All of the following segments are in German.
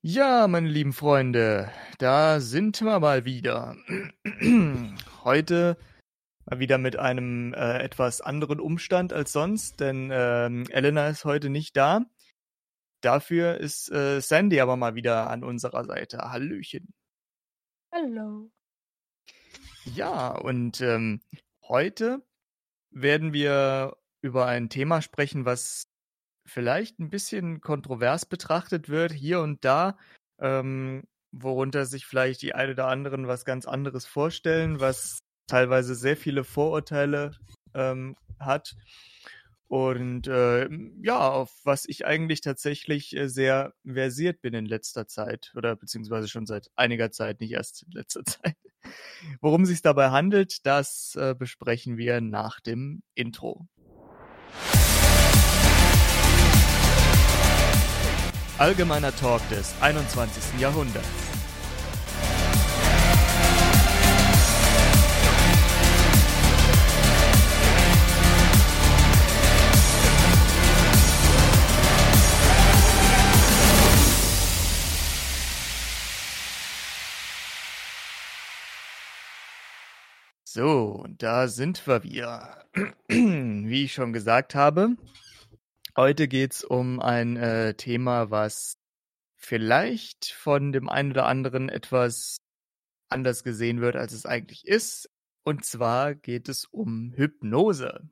Ja, meine lieben Freunde, da sind wir mal wieder. Heute mal wieder mit einem äh, etwas anderen Umstand als sonst, denn ähm, Elena ist heute nicht da. Dafür ist äh, Sandy aber mal wieder an unserer Seite. Hallöchen. Hallo. Ja, und ähm, heute werden wir über ein Thema sprechen, was vielleicht ein bisschen kontrovers betrachtet wird, hier und da, ähm, worunter sich vielleicht die eine oder anderen was ganz anderes vorstellen, was teilweise sehr viele Vorurteile ähm, hat. Und äh, ja, auf was ich eigentlich tatsächlich äh, sehr versiert bin in letzter Zeit oder beziehungsweise schon seit einiger Zeit, nicht erst in letzter Zeit. Worum sich dabei handelt, das äh, besprechen wir nach dem Intro. Allgemeiner Talk des 21. Jahrhunderts. So, und da sind wir wieder. Wie ich schon gesagt habe, Heute geht's um ein äh, Thema, was vielleicht von dem einen oder anderen etwas anders gesehen wird, als es eigentlich ist. Und zwar geht es um Hypnose.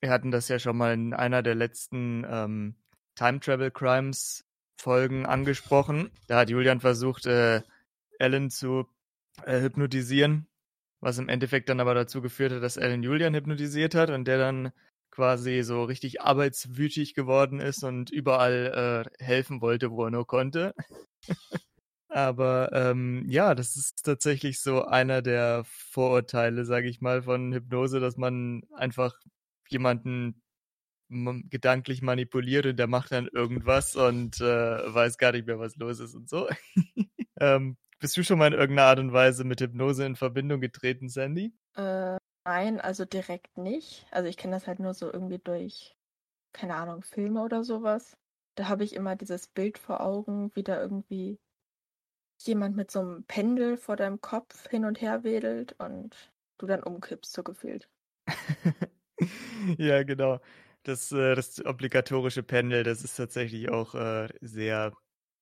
Wir hatten das ja schon mal in einer der letzten ähm, Time Travel Crimes Folgen angesprochen. Da hat Julian versucht, äh, Ellen zu äh, hypnotisieren, was im Endeffekt dann aber dazu geführt hat, dass Ellen Julian hypnotisiert hat und der dann quasi so richtig arbeitswütig geworden ist und überall äh, helfen wollte, wo er nur konnte. Aber ähm, ja, das ist tatsächlich so einer der Vorurteile, sage ich mal, von Hypnose, dass man einfach jemanden gedanklich manipuliert und der macht dann irgendwas und äh, weiß gar nicht mehr, was los ist und so. ähm, bist du schon mal in irgendeiner Art und Weise mit Hypnose in Verbindung getreten, Sandy? Äh, Nein, also direkt nicht. Also ich kenne das halt nur so irgendwie durch, keine Ahnung, Filme oder sowas. Da habe ich immer dieses Bild vor Augen, wie da irgendwie jemand mit so einem Pendel vor deinem Kopf hin und her wedelt und du dann umkippst, so gefühlt. ja, genau. Das, äh, das obligatorische Pendel, das ist tatsächlich auch äh, sehr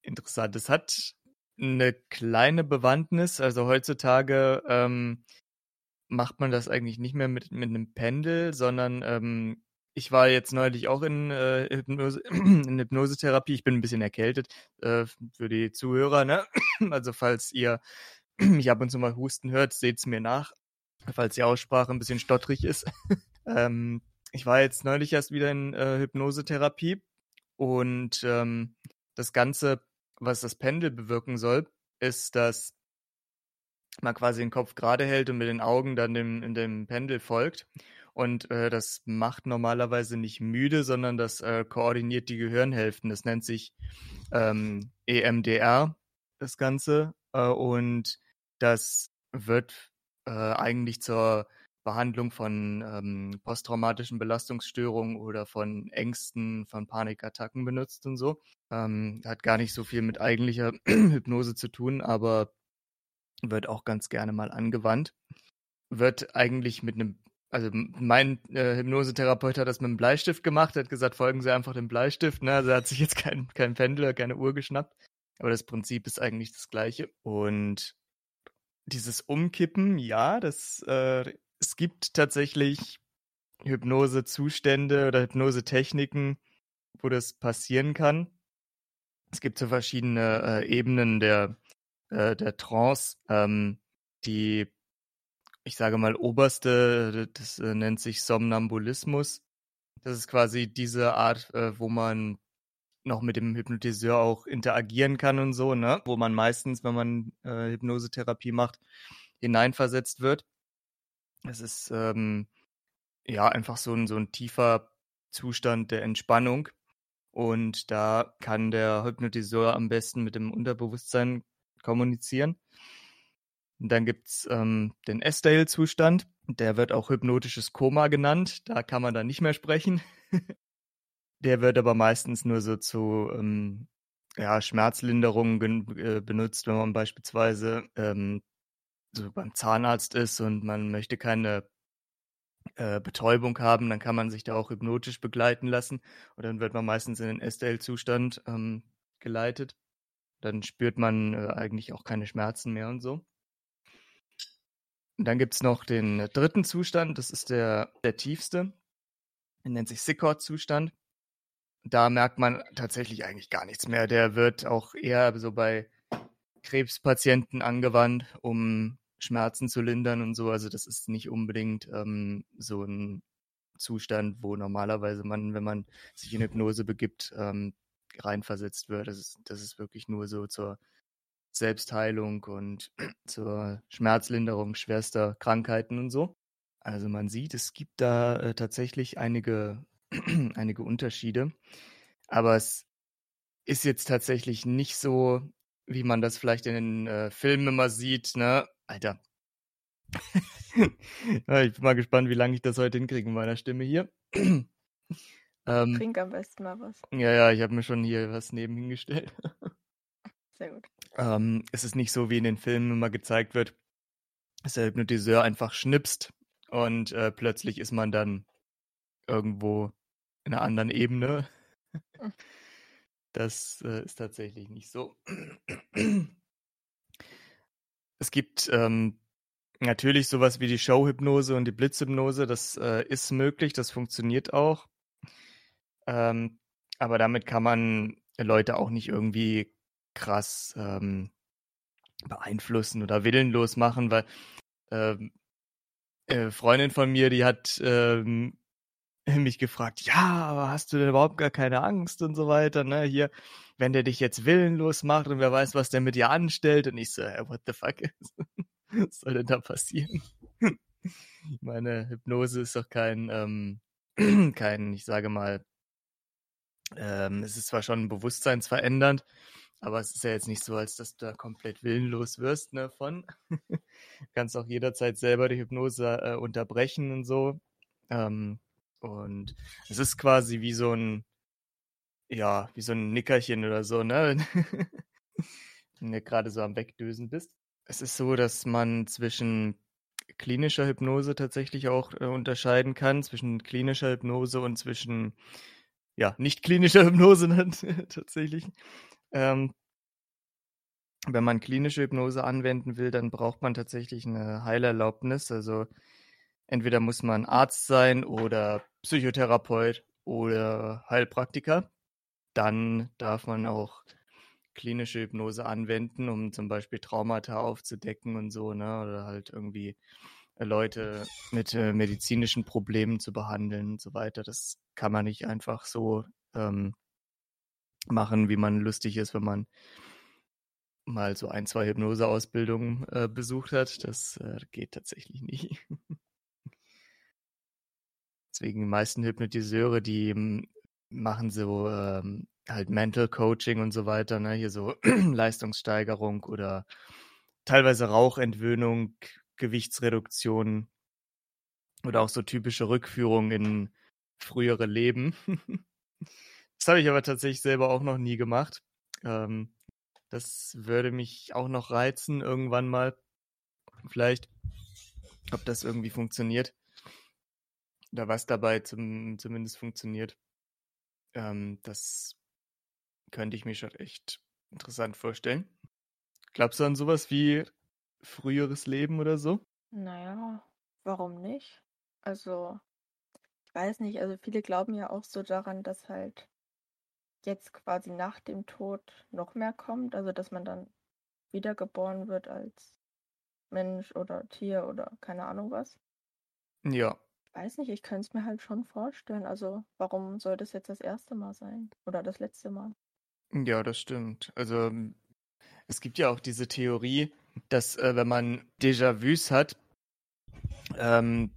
interessant. Es hat eine kleine Bewandtnis. Also heutzutage ähm, macht man das eigentlich nicht mehr mit, mit einem Pendel, sondern ähm, ich war jetzt neulich auch in, äh, Hypnose, in Hypnosetherapie. Ich bin ein bisschen erkältet äh, für die Zuhörer. Ne? Also falls ihr mich ab und zu mal husten hört, seht es mir nach, falls die Aussprache ein bisschen stottrig ist. ähm, ich war jetzt neulich erst wieder in äh, Hypnosetherapie und ähm, das Ganze, was das Pendel bewirken soll, ist, dass man quasi den Kopf gerade hält und mit den Augen dann dem, in dem Pendel folgt. Und äh, das macht normalerweise nicht müde, sondern das äh, koordiniert die Gehirnhälften. Das nennt sich ähm, EMDR, das Ganze. Äh, und das wird äh, eigentlich zur Behandlung von ähm, posttraumatischen Belastungsstörungen oder von Ängsten, von Panikattacken benutzt und so. Ähm, hat gar nicht so viel mit eigentlicher Hypnose zu tun, aber wird auch ganz gerne mal angewandt. Wird eigentlich mit einem, also mein äh, Hypnosetherapeut hat das mit einem Bleistift gemacht, hat gesagt, folgen Sie einfach dem Bleistift. Ne? Also er hat sich jetzt kein, kein Pendel, keine Uhr geschnappt. Aber das Prinzip ist eigentlich das gleiche. Und dieses Umkippen, ja, das, äh, es gibt tatsächlich Hypnosezustände oder Hypnosetechniken, wo das passieren kann. Es gibt so verschiedene äh, Ebenen der äh, der Trance, ähm, die, ich sage mal, oberste, das äh, nennt sich Somnambulismus. Das ist quasi diese Art, äh, wo man noch mit dem Hypnotiseur auch interagieren kann und so, ne? Wo man meistens, wenn man äh, Hypnosetherapie macht, hineinversetzt wird. Es ist ähm, ja einfach so ein, so ein tiefer Zustand der Entspannung. Und da kann der Hypnotiseur am besten mit dem Unterbewusstsein kommunizieren. Und dann gibt's ähm, den Estale-Zustand, der wird auch hypnotisches Koma genannt. Da kann man dann nicht mehr sprechen. der wird aber meistens nur so zu ähm, ja, Schmerzlinderung äh, benutzt, wenn man beispielsweise ähm, so beim Zahnarzt ist und man möchte keine äh, Betäubung haben, dann kann man sich da auch hypnotisch begleiten lassen und dann wird man meistens in den STL-Zustand ähm, geleitet. Dann spürt man äh, eigentlich auch keine Schmerzen mehr und so. Und dann gibt es noch den dritten Zustand, das ist der, der tiefste. Der nennt sich Sickord-Zustand. Da merkt man tatsächlich eigentlich gar nichts mehr. Der wird auch eher so bei Krebspatienten angewandt, um Schmerzen zu lindern und so. Also das ist nicht unbedingt ähm, so ein Zustand, wo normalerweise man, wenn man sich in Hypnose begibt, ähm, reinversetzt wird. Das ist, das ist wirklich nur so zur Selbstheilung und zur Schmerzlinderung schwerster Krankheiten und so. Also man sieht, es gibt da äh, tatsächlich einige, einige Unterschiede. Aber es ist jetzt tatsächlich nicht so, wie man das vielleicht in den äh, Filmen immer sieht, ne? Alter. ich bin mal gespannt, wie lange ich das heute hinkriege mit meiner Stimme hier. ähm, Trink am besten mal was. Ja, ja, ich habe mir schon hier was neben hingestellt. Sehr gut. Ähm, es ist nicht so, wie in den Filmen immer gezeigt wird, dass der Hypnotiseur einfach schnipst und äh, plötzlich ist man dann irgendwo in einer anderen Ebene. Hm. Das äh, ist tatsächlich nicht so. Es gibt ähm, natürlich sowas wie die Showhypnose und die Blitzhypnose. Das äh, ist möglich, das funktioniert auch. Ähm, aber damit kann man Leute auch nicht irgendwie krass ähm, beeinflussen oder willenlos machen, weil ähm, äh, Freundin von mir, die hat ähm, mich gefragt, ja, aber hast du denn überhaupt gar keine Angst und so weiter, ne? Hier, wenn der dich jetzt willenlos macht und wer weiß, was der mit dir anstellt. Und ich so, hey, what the fuck? was soll denn da passieren? Meine Hypnose ist doch kein, ähm, kein, ich sage mal, ähm, es ist zwar schon bewusstseinsverändernd, aber es ist ja jetzt nicht so, als dass du da komplett willenlos wirst, ne, von. kannst auch jederzeit selber die Hypnose äh, unterbrechen und so. Ähm, und es ist quasi wie so ein, ja, wie so ein Nickerchen oder so, ne? Wenn du gerade so am Wegdösen bist. Es ist so, dass man zwischen klinischer Hypnose tatsächlich auch äh, unterscheiden kann, zwischen klinischer Hypnose und zwischen, ja, nicht klinischer Hypnose tatsächlich. Ähm, wenn man klinische Hypnose anwenden will, dann braucht man tatsächlich eine Heilerlaubnis. Also entweder muss man Arzt sein oder Psychotherapeut oder Heilpraktiker. Dann darf man auch klinische Hypnose anwenden, um zum Beispiel Traumata aufzudecken und so, ne? Oder halt irgendwie Leute mit äh, medizinischen Problemen zu behandeln und so weiter. Das kann man nicht einfach so ähm, machen, wie man lustig ist, wenn man mal so ein, zwei Hypnoseausbildungen äh, besucht hat. Das äh, geht tatsächlich nicht. Deswegen die meisten Hypnotiseure, die hm, machen so ähm, halt Mental Coaching und so weiter, ne? Hier so Leistungssteigerung oder teilweise Rauchentwöhnung, Gewichtsreduktion oder auch so typische Rückführung in frühere Leben. das habe ich aber tatsächlich selber auch noch nie gemacht. Ähm, das würde mich auch noch reizen, irgendwann mal. Vielleicht, ob das irgendwie funktioniert. Oder was dabei zum, zumindest funktioniert. Ähm, das könnte ich mir schon echt interessant vorstellen. Glaubst du an sowas wie früheres Leben oder so? Naja, warum nicht? Also, weiß nicht, also viele glauben ja auch so daran, dass halt jetzt quasi nach dem Tod noch mehr kommt, also dass man dann wiedergeboren wird als Mensch oder Tier oder keine Ahnung was. Ja, weiß nicht, ich könnte es mir halt schon vorstellen. Also, warum soll das jetzt das erste Mal sein? Oder das letzte Mal? Ja, das stimmt. Also, es gibt ja auch diese Theorie, dass äh, wenn man Déjà-vus hat, ähm,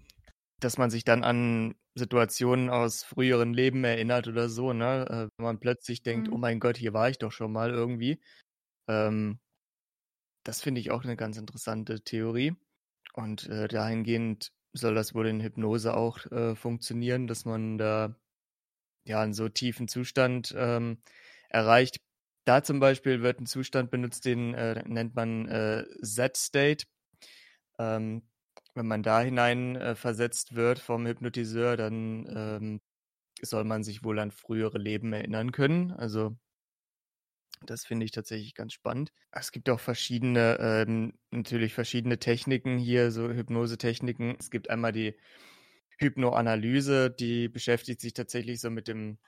dass man sich dann an Situationen aus früheren Leben erinnert oder so, ne? Äh, wenn man plötzlich denkt, mhm. oh mein Gott, hier war ich doch schon mal irgendwie. Ähm, das finde ich auch eine ganz interessante Theorie. Und äh, dahingehend soll das wohl in Hypnose auch äh, funktionieren, dass man da ja einen so tiefen Zustand ähm, erreicht, da zum Beispiel wird ein Zustand benutzt, den äh, nennt man äh, Z-State. Ähm, wenn man da hinein äh, versetzt wird vom Hypnotiseur, dann ähm, soll man sich wohl an frühere Leben erinnern können. Also das finde ich tatsächlich ganz spannend. Es gibt auch verschiedene, ähm, natürlich verschiedene Techniken hier, so Hypnosetechniken. Es gibt einmal die Hypnoanalyse, die beschäftigt sich tatsächlich so mit dem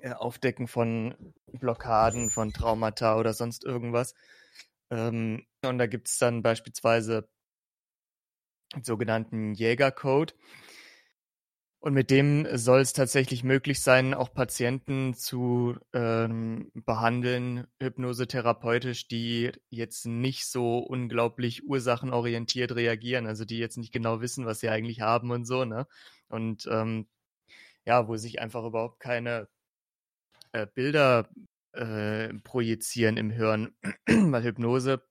äh, Aufdecken von Blockaden, von Traumata oder sonst irgendwas. Ähm, und da gibt es dann beispielsweise sogenannten Jägercode. Und mit dem soll es tatsächlich möglich sein, auch Patienten zu ähm, behandeln, hypnosetherapeutisch, die jetzt nicht so unglaublich ursachenorientiert reagieren, also die jetzt nicht genau wissen, was sie eigentlich haben und so, ne? Und ähm, ja, wo sich einfach überhaupt keine äh, Bilder äh, projizieren im Hirn, weil Hypnose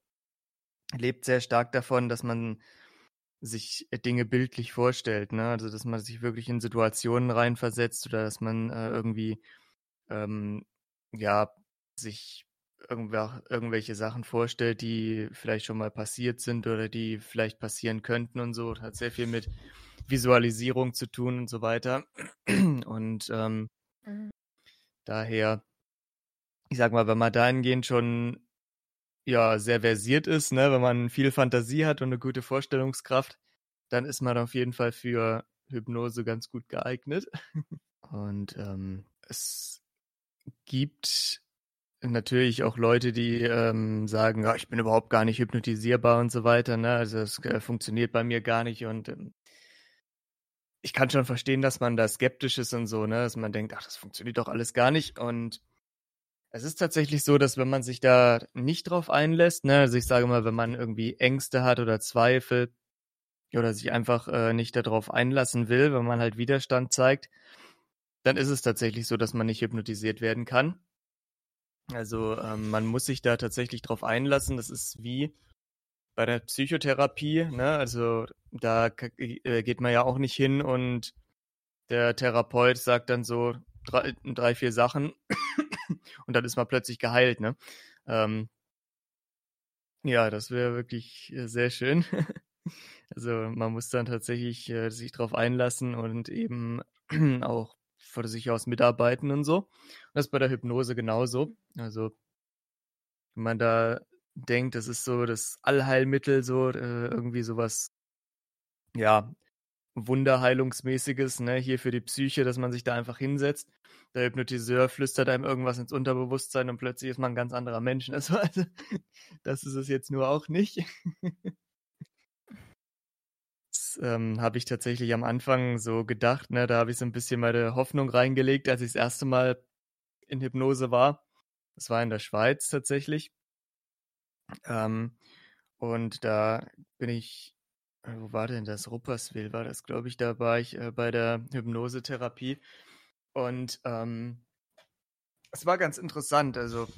lebt sehr stark davon, dass man sich äh, Dinge bildlich vorstellt, ne? Also dass man sich wirklich in Situationen reinversetzt oder dass man äh, irgendwie ähm, ja sich irgendwelche Sachen vorstellt, die vielleicht schon mal passiert sind oder die vielleicht passieren könnten und so. Das hat sehr viel mit Visualisierung zu tun und so weiter. Und ähm, mhm. daher, ich sag mal, wenn man dahingehend schon ja, sehr versiert ist, ne, wenn man viel Fantasie hat und eine gute Vorstellungskraft, dann ist man auf jeden Fall für Hypnose ganz gut geeignet. Und ähm, es gibt natürlich auch Leute, die ähm, sagen, ja, ich bin überhaupt gar nicht hypnotisierbar und so weiter. Ne? Also es äh, funktioniert bei mir gar nicht. Und ähm, ich kann schon verstehen, dass man da skeptisch ist und so, ne? dass man denkt, ach, das funktioniert doch alles gar nicht. Und es ist tatsächlich so, dass wenn man sich da nicht drauf einlässt, ne, also ich sage mal, wenn man irgendwie Ängste hat oder Zweifel oder sich einfach äh, nicht darauf einlassen will, wenn man halt Widerstand zeigt, dann ist es tatsächlich so, dass man nicht hypnotisiert werden kann. Also ähm, man muss sich da tatsächlich drauf einlassen. Das ist wie bei der Psychotherapie, ne? Also da äh, geht man ja auch nicht hin und der Therapeut sagt dann so drei, drei vier Sachen und dann ist man plötzlich geheilt, ne? Ähm, ja, das wäre wirklich äh, sehr schön. also man muss dann tatsächlich äh, sich darauf einlassen und eben auch von sich aus mitarbeiten und so. Und das ist bei der Hypnose genauso. Also wenn man da denkt, das ist so das Allheilmittel, so äh, irgendwie sowas, ja, Wunderheilungsmäßiges, ne, hier für die Psyche, dass man sich da einfach hinsetzt. Der Hypnotiseur flüstert einem irgendwas ins Unterbewusstsein und plötzlich ist man ein ganz anderer Mensch. Also, also das ist es jetzt nur auch nicht. das ähm, habe ich tatsächlich am Anfang so gedacht, ne, da habe ich so ein bisschen meine Hoffnung reingelegt, als ich das erste Mal in Hypnose war. Das war in der Schweiz tatsächlich. Ähm, und da bin ich wo war denn das? Rupperswil war das, glaube ich. Da war ich äh, bei der Hypnosetherapie. Und ähm, es war ganz interessant. Also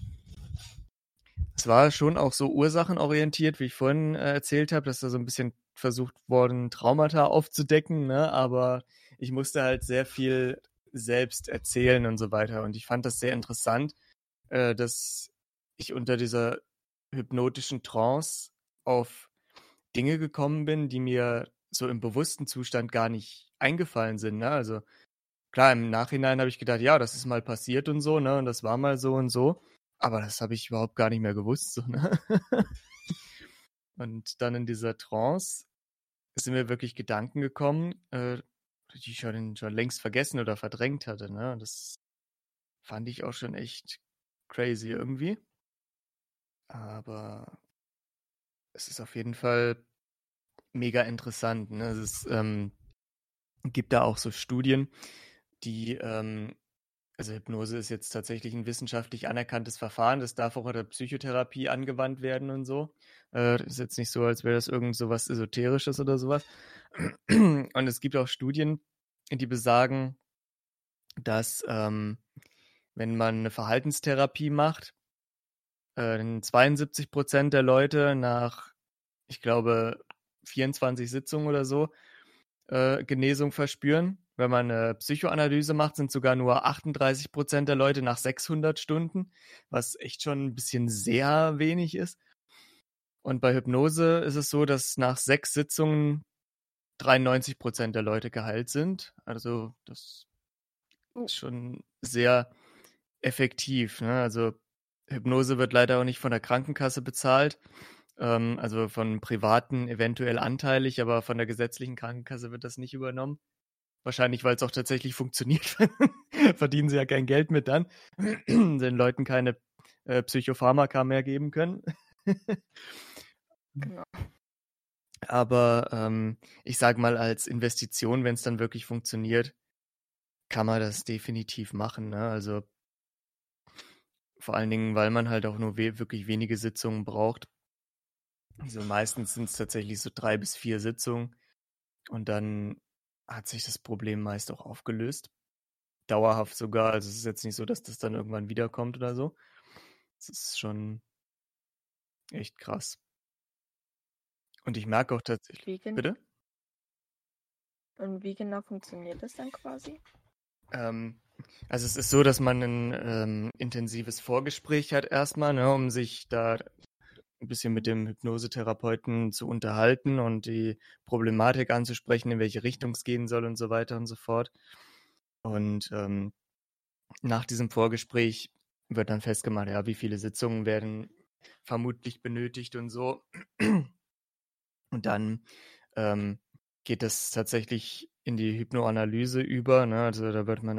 es war schon auch so ursachenorientiert, wie ich vorhin äh, erzählt habe, dass da so ein bisschen versucht worden, Traumata aufzudecken. Ne? Aber ich musste halt sehr viel selbst erzählen und so weiter. Und ich fand das sehr interessant, äh, dass ich unter dieser hypnotischen Trance auf Dinge gekommen bin, die mir so im bewussten Zustand gar nicht eingefallen sind. Ne? Also klar, im Nachhinein habe ich gedacht, ja, das ist mal passiert und so, ne? Und das war mal so und so. Aber das habe ich überhaupt gar nicht mehr gewusst. So, ne? und dann in dieser Trance sind mir wirklich Gedanken gekommen, äh, die ich schon, schon längst vergessen oder verdrängt hatte. Ne? Das fand ich auch schon echt crazy irgendwie. Aber es ist auf jeden Fall mega interessant. Ne? Es ähm, gibt da auch so Studien, die, ähm, also Hypnose ist jetzt tatsächlich ein wissenschaftlich anerkanntes Verfahren, das darf auch in der Psychotherapie angewandt werden und so. Äh, ist jetzt nicht so, als wäre das irgend so was Esoterisches oder sowas. Und es gibt auch Studien, die besagen, dass ähm, wenn man eine Verhaltenstherapie macht, äh, 72 Prozent der Leute nach, ich glaube, 24 Sitzungen oder so äh, Genesung verspüren. Wenn man eine Psychoanalyse macht, sind sogar nur 38 Prozent der Leute nach 600 Stunden, was echt schon ein bisschen sehr wenig ist. Und bei Hypnose ist es so, dass nach sechs Sitzungen 93 Prozent der Leute geheilt sind. Also das Oh. ist schon sehr effektiv. Ne? Also Hypnose wird leider auch nicht von der Krankenkasse bezahlt. Ähm, also von privaten eventuell anteilig, aber von der gesetzlichen Krankenkasse wird das nicht übernommen. Wahrscheinlich, weil es auch tatsächlich funktioniert. Verdienen sie ja kein Geld mit dann, den Leuten keine äh, Psychopharmaka mehr geben können. Genau. Aber ähm, ich sage mal, als Investition, wenn es dann wirklich funktioniert, kann man das definitiv machen. Ne? Also vor allen Dingen, weil man halt auch nur we wirklich wenige Sitzungen braucht. Also meistens sind es tatsächlich so drei bis vier Sitzungen und dann hat sich das Problem meist auch aufgelöst. Dauerhaft sogar. Also es ist jetzt nicht so, dass das dann irgendwann wiederkommt oder so. Es ist schon echt krass. Und ich merke auch tatsächlich. Bitte? Und wie genau funktioniert das dann quasi? Ähm, also es ist so, dass man ein ähm, intensives Vorgespräch hat erstmal, ne, um sich da ein bisschen mit dem Hypnosetherapeuten zu unterhalten und die Problematik anzusprechen, in welche Richtung es gehen soll und so weiter und so fort. Und ähm, nach diesem Vorgespräch wird dann festgemacht, ja, wie viele Sitzungen werden vermutlich benötigt und so. Und dann ähm, geht das tatsächlich in die Hypnoanalyse über. Ne? Also da wird man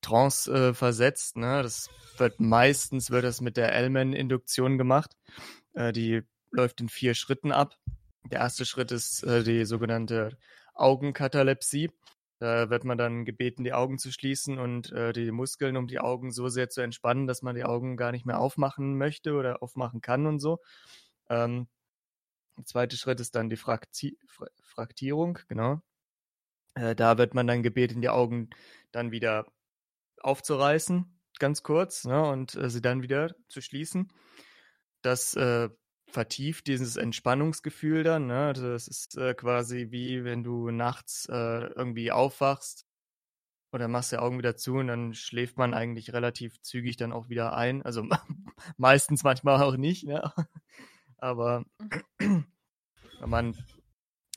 Trance äh, versetzt. Ne? Das wird meistens wird das mit der Ellman-Induktion gemacht. Äh, die läuft in vier Schritten ab. Der erste Schritt ist äh, die sogenannte Augenkatalepsie. Da wird man dann gebeten, die Augen zu schließen und äh, die Muskeln um die Augen so sehr zu entspannen, dass man die Augen gar nicht mehr aufmachen möchte oder aufmachen kann und so. Ähm, der zweite Schritt ist dann die Frakti Fra Fraktierung, genau. Äh, da wird man dann gebeten, die Augen dann wieder aufzureißen, ganz kurz, ne, und äh, sie dann wieder zu schließen. Das äh, vertieft dieses Entspannungsgefühl dann. Ne? Also das ist äh, quasi wie wenn du nachts äh, irgendwie aufwachst oder machst die Augen wieder zu und dann schläft man eigentlich relativ zügig dann auch wieder ein. Also meistens, manchmal auch nicht. Ne? Aber wenn man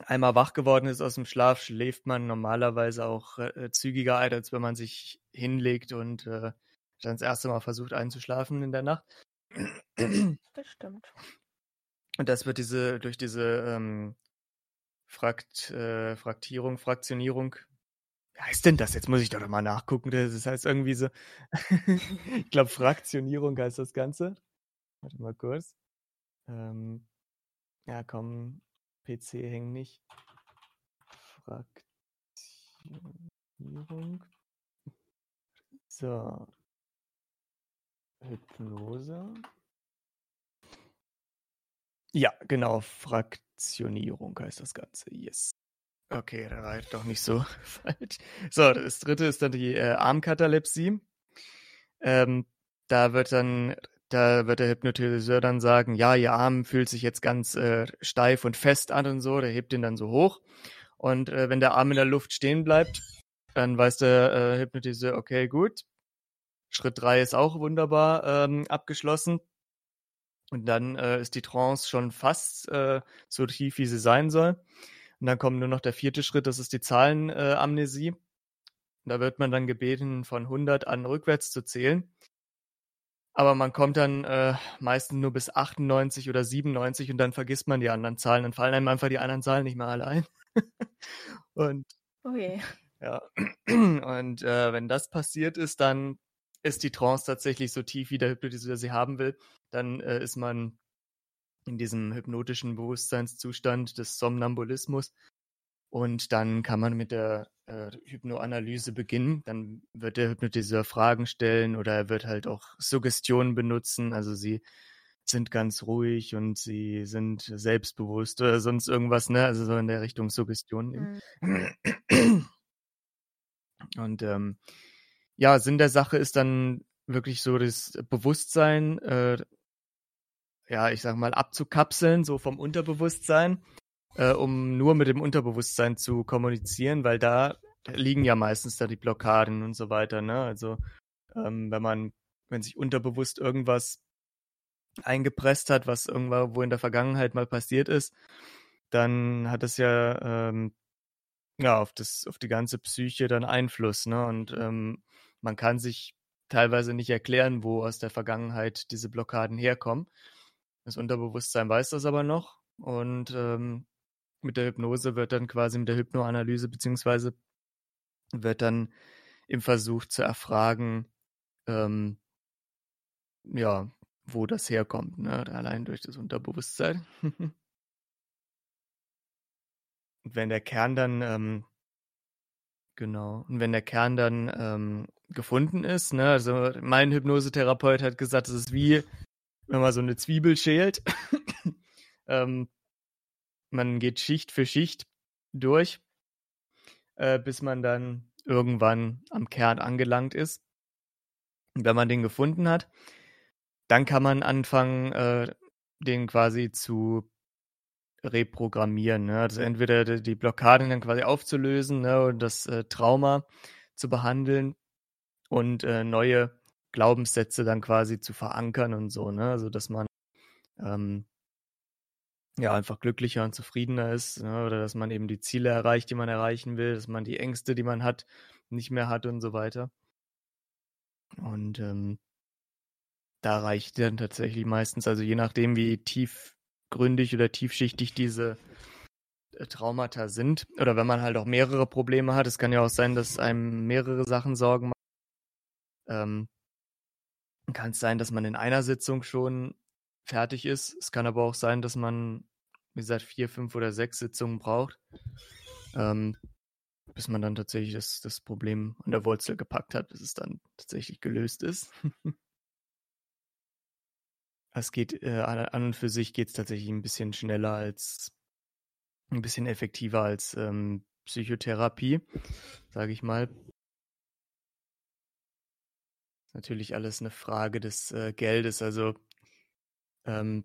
einmal wach geworden ist aus dem Schlaf, schläft man normalerweise auch äh, zügiger ein, als wenn man sich hinlegt und äh, dann das erste Mal versucht einzuschlafen in der Nacht. Das stimmt. Und das wird diese durch diese ähm, Frakt, äh, Fraktierung, Fraktionierung. Wie heißt denn das? Jetzt muss ich doch mal nachgucken. Das heißt irgendwie so. ich glaube, Fraktionierung heißt das Ganze. Warte mal kurz. Ähm, ja, komm, PC hängt nicht. Fraktionierung. So. Hypnose. Ja, genau, Fraktionierung heißt das Ganze. Yes. Okay, da war doch nicht so falsch. So, das dritte ist dann die äh, Armkatalepsie. Ähm, da wird dann, da wird der Hypnotiseur dann sagen, ja, ihr Arm fühlt sich jetzt ganz äh, steif und fest an und so, der hebt ihn dann so hoch. Und äh, wenn der Arm in der Luft stehen bleibt, dann weiß der äh, Hypnotiseur, okay, gut. Schritt drei ist auch wunderbar ähm, abgeschlossen. Und dann äh, ist die Trance schon fast äh, so tief, wie sie sein soll. Und dann kommt nur noch der vierte Schritt, das ist die Zahlenamnesie. Äh, da wird man dann gebeten, von 100 an rückwärts zu zählen. Aber man kommt dann äh, meistens nur bis 98 oder 97 und dann vergisst man die anderen Zahlen. Dann fallen einem einfach die anderen Zahlen nicht mehr alle ein. und Okay. ja, und äh, wenn das passiert ist, dann ist die Trance tatsächlich so tief, wie der Hypnotiseur sie haben will. Dann äh, ist man in diesem hypnotischen Bewusstseinszustand des Somnambulismus. Und dann kann man mit der äh, Hypnoanalyse beginnen. Dann wird der Hypnotiseur Fragen stellen oder er wird halt auch Suggestionen benutzen. Also sie sind ganz ruhig und sie sind selbstbewusst oder sonst irgendwas, ne? Also so in der Richtung Suggestion. eben. Mhm. Und ähm, ja, Sinn der Sache ist dann wirklich so das Bewusstsein, äh, ja, ich sag mal, abzukapseln, so vom Unterbewusstsein, äh, um nur mit dem Unterbewusstsein zu kommunizieren, weil da liegen ja meistens da die Blockaden und so weiter, ne? Also ähm, wenn man, wenn sich unterbewusst irgendwas eingepresst hat, was irgendwo in der Vergangenheit mal passiert ist, dann hat es ja ähm, ja auf das auf die ganze Psyche dann Einfluss, ne? Und ähm, man kann sich teilweise nicht erklären, wo aus der Vergangenheit diese Blockaden herkommen. Das Unterbewusstsein weiß das aber noch und ähm, mit der Hypnose wird dann quasi mit der Hypnoanalyse beziehungsweise wird dann im Versuch zu erfragen, ähm, ja, wo das herkommt, ne? allein durch das Unterbewusstsein. und wenn der Kern dann, ähm, genau, und wenn der Kern dann ähm, gefunden ist, ne, also mein Hypnosetherapeut hat gesagt, es ist wie, wenn man so eine Zwiebel schält. ähm, man geht Schicht für Schicht durch, äh, bis man dann irgendwann am Kern angelangt ist. Und wenn man den gefunden hat, dann kann man anfangen, äh, den quasi zu reprogrammieren. Ne? Also entweder die Blockaden dann quasi aufzulösen ne? und das äh, Trauma zu behandeln und äh, neue Glaubenssätze dann quasi zu verankern und so, ne? Also dass man ähm, ja einfach glücklicher und zufriedener ist, ne? oder dass man eben die Ziele erreicht, die man erreichen will, dass man die Ängste, die man hat, nicht mehr hat und so weiter. Und ähm, da reicht dann tatsächlich meistens, also je nachdem, wie tiefgründig oder tiefschichtig diese äh, Traumata sind, oder wenn man halt auch mehrere Probleme hat, es kann ja auch sein, dass einem mehrere Sachen Sorgen machen ähm, kann es sein, dass man in einer Sitzung schon fertig ist. Es kann aber auch sein, dass man, wie gesagt, vier, fünf oder sechs Sitzungen braucht, ähm, bis man dann tatsächlich das, das Problem an der Wurzel gepackt hat, bis es dann tatsächlich gelöst ist. es geht äh, an und für sich geht es tatsächlich ein bisschen schneller als ein bisschen effektiver als ähm, Psychotherapie, sage ich mal natürlich alles eine Frage des äh, Geldes. Also ähm,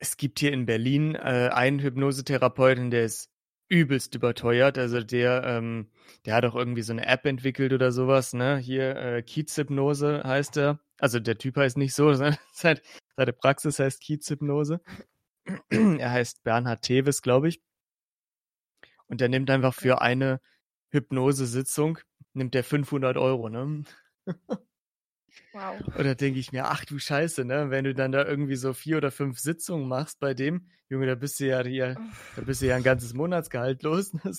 es gibt hier in Berlin äh, einen Hypnosetherapeuten, der ist übelst überteuert. Also der, ähm, der hat auch irgendwie so eine App entwickelt oder sowas, ne? Hier äh, Kiezhypnose heißt er. Also der Typ heißt nicht so, seine, seine Praxis heißt Kiezhypnose. er heißt Bernhard Teves, glaube ich. Und der nimmt einfach für eine Hypnosesitzung nimmt der 500 Euro, ne? Wow. Oder denke ich mir, ach du Scheiße, ne? Wenn du dann da irgendwie so vier oder fünf Sitzungen machst bei dem, Junge, da bist du ja hier, da bist du ja ein ganzes Monatsgehalt los. Ne?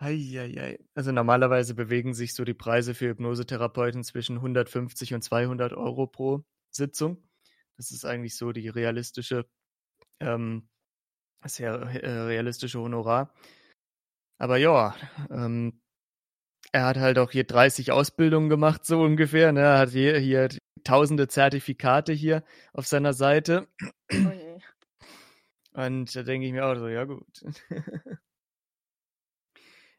Eieiei. Also normalerweise bewegen sich so die Preise für Hypnosetherapeuten zwischen 150 und 200 Euro pro Sitzung. Das ist eigentlich so die realistische, ähm, sehr äh, realistische Honorar. Aber ja, ähm, er hat halt auch hier 30 Ausbildungen gemacht, so ungefähr. Ne? Er hat hier, hier tausende Zertifikate hier auf seiner Seite. Oh Und da denke ich mir auch so, ja gut.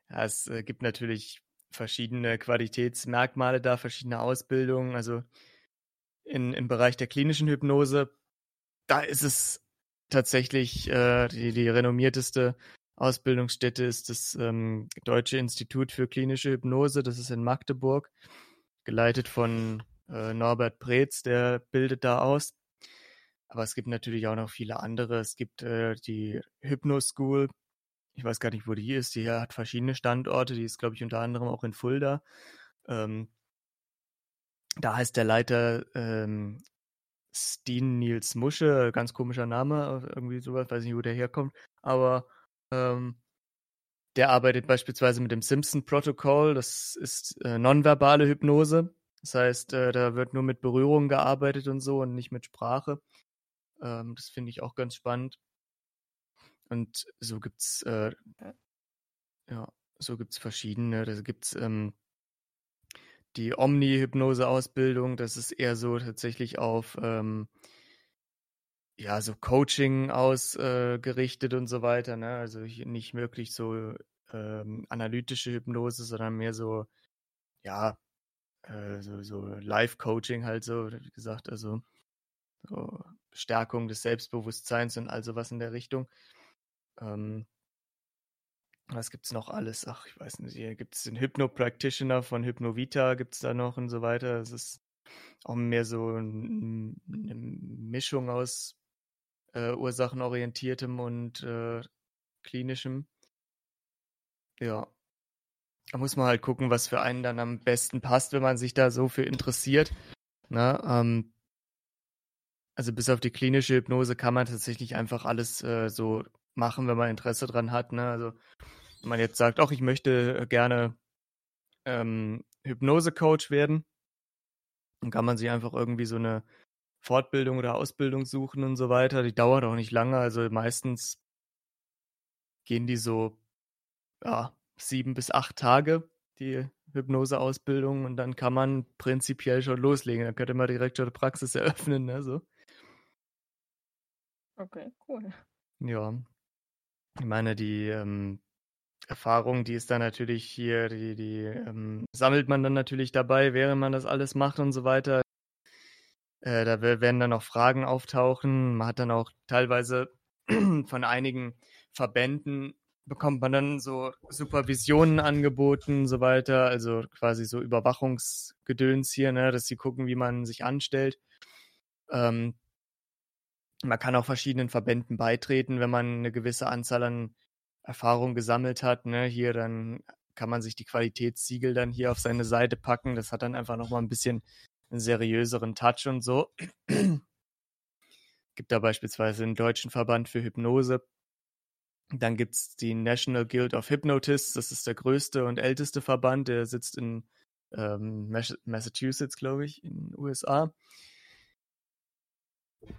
ja, es äh, gibt natürlich verschiedene Qualitätsmerkmale da, verschiedene Ausbildungen. Also in, im Bereich der klinischen Hypnose, da ist es tatsächlich äh, die, die renommierteste Ausbildungsstätte ist das ähm, Deutsche Institut für klinische Hypnose. Das ist in Magdeburg, geleitet von äh, Norbert Preetz, der bildet da aus. Aber es gibt natürlich auch noch viele andere. Es gibt äh, die Hypno School. Ich weiß gar nicht, wo die ist. Die hat verschiedene Standorte. Die ist, glaube ich, unter anderem auch in Fulda. Ähm, da heißt der Leiter ähm, Steen Niels Musche, ganz komischer Name, irgendwie sowas, weiß nicht, wo der herkommt. Aber ähm, der arbeitet beispielsweise mit dem Simpson-Protokoll. Das ist äh, nonverbale Hypnose. Das heißt, äh, da wird nur mit Berührung gearbeitet und so und nicht mit Sprache. Ähm, das finde ich auch ganz spannend. Und so gibt's äh, ja, so gibt's verschiedene. Da gibt's ähm, die Omni-Hypnose-Ausbildung. Das ist eher so tatsächlich auf ähm, ja, so Coaching ausgerichtet äh, und so weiter, ne? Also nicht wirklich so ähm, analytische Hypnose, sondern mehr so, ja, äh, so, so Live-Coaching halt so, wie gesagt, also so Stärkung des Selbstbewusstseins und all sowas in der Richtung. Ähm, Was gibt's noch alles? Ach, ich weiß nicht. Hier gibt's den Hypno-Practitioner von Hypnovita, gibt's da noch und so weiter. Es ist auch mehr so eine Mischung aus äh, ursachenorientiertem und äh, klinischem. Ja. Da muss man halt gucken, was für einen dann am besten passt, wenn man sich da so für interessiert. Na, ne? ähm, also bis auf die klinische Hypnose kann man tatsächlich einfach alles äh, so machen, wenn man Interesse dran hat. Ne? Also wenn man jetzt sagt, ach, ich möchte gerne ähm, Hypnose-Coach werden, dann kann man sich einfach irgendwie so eine Fortbildung oder Ausbildung suchen und so weiter. Die dauert auch nicht lange. Also meistens gehen die so ja, sieben bis acht Tage, die Hypnose-Ausbildung, und dann kann man prinzipiell schon loslegen. Dann könnte man direkt schon eine Praxis eröffnen, ne? So. Okay, cool. Ja. Ich meine, die ähm, Erfahrung, die ist dann natürlich hier, die, die ähm, sammelt man dann natürlich dabei, während man das alles macht und so weiter. Äh, da werden dann auch Fragen auftauchen. Man hat dann auch teilweise von einigen Verbänden bekommt man dann so Supervisionen angeboten und so weiter, also quasi so Überwachungsgedöns hier, ne, dass sie gucken, wie man sich anstellt. Ähm, man kann auch verschiedenen Verbänden beitreten, wenn man eine gewisse Anzahl an Erfahrung gesammelt hat. Ne? Hier dann kann man sich die Qualitätssiegel dann hier auf seine Seite packen. Das hat dann einfach nochmal ein bisschen einen seriöseren Touch und so. Gibt da beispielsweise einen deutschen Verband für Hypnose. Dann gibt es die National Guild of Hypnotists. Das ist der größte und älteste Verband. Der sitzt in ähm, Massachusetts, glaube ich, in den USA.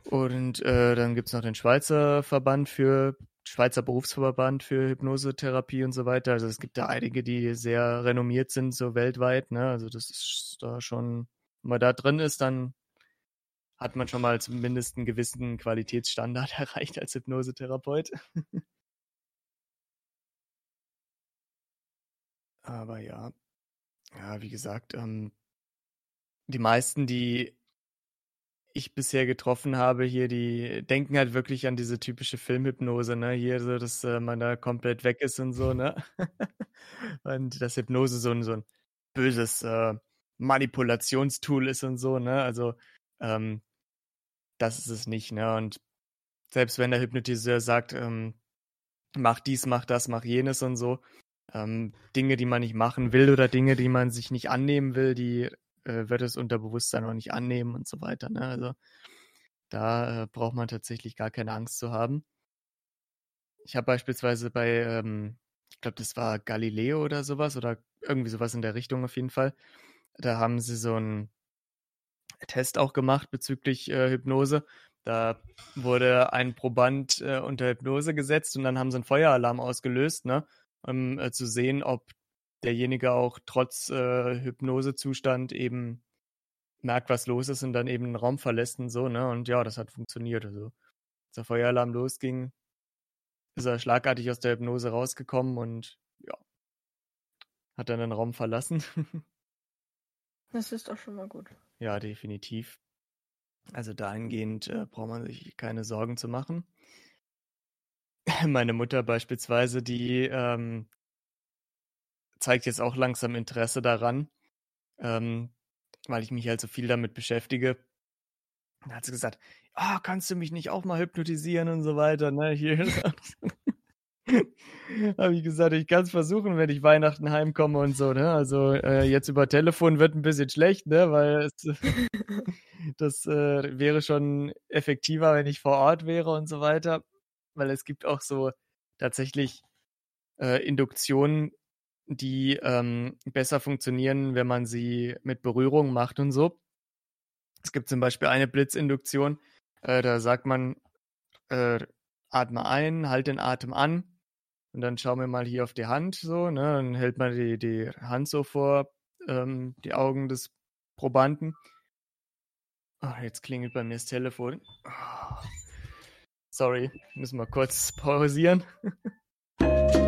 Und äh, dann gibt es noch den Schweizer Verband für Schweizer Berufsverband für Hypnosetherapie und so weiter. Also es gibt da einige, die sehr renommiert sind, so weltweit. Ne? Also das ist da schon, wenn man da drin ist, dann hat man schon mal zumindest einen gewissen Qualitätsstandard erreicht als Hypnosetherapeut. Aber ja, ja, wie gesagt, ähm, die meisten, die ich bisher getroffen habe, hier, die denken halt wirklich an diese typische Filmhypnose, ne? Hier so, dass äh, man da komplett weg ist und so, ne? und dass Hypnose so ein, so ein böses äh, Manipulationstool ist und so, ne? Also, ähm, das ist es nicht, ne? Und selbst wenn der Hypnotiseur sagt, ähm, mach dies, mach das, mach jenes und so, ähm, Dinge, die man nicht machen will oder Dinge, die man sich nicht annehmen will, die äh, wird das Unterbewusstsein auch nicht annehmen und so weiter. Ne? Also da äh, braucht man tatsächlich gar keine Angst zu haben. Ich habe beispielsweise bei, ähm, ich glaube, das war Galileo oder sowas oder irgendwie sowas in der Richtung auf jeden Fall. Da haben sie so einen Test auch gemacht bezüglich äh, Hypnose. Da wurde ein Proband äh, unter Hypnose gesetzt und dann haben sie einen Feueralarm ausgelöst, ne? um äh, zu sehen, ob derjenige auch trotz äh, Hypnosezustand eben merkt, was los ist und dann eben den Raum verlässt und so, ne? Und ja, das hat funktioniert. Also, als der Feueralarm losging, ist er schlagartig aus der Hypnose rausgekommen und ja, hat dann den Raum verlassen. das ist doch schon mal gut. Ja, definitiv. Also dahingehend äh, braucht man sich keine Sorgen zu machen. Meine Mutter beispielsweise, die ähm, zeigt jetzt auch langsam Interesse daran, ähm, weil ich mich halt so viel damit beschäftige. Da hat sie gesagt, ah, oh, kannst du mich nicht auch mal hypnotisieren und so weiter, ne? Hier. habe ich gesagt, ich kann es versuchen, wenn ich Weihnachten heimkomme und so, ne? Also äh, jetzt über Telefon wird ein bisschen schlecht, ne? Weil es, das äh, wäre schon effektiver, wenn ich vor Ort wäre und so weiter. Weil es gibt auch so tatsächlich äh, Induktionen, die ähm, besser funktionieren, wenn man sie mit Berührung macht und so. Es gibt zum Beispiel eine Blitzinduktion, äh, da sagt man, äh, atme ein, halt den Atem an und dann schauen wir mal hier auf die Hand so, ne? Dann hält man die, die Hand so vor ähm, die Augen des Probanden. Oh, jetzt klingelt bei mir das Telefon. Oh. Sorry, müssen wir kurz pausieren.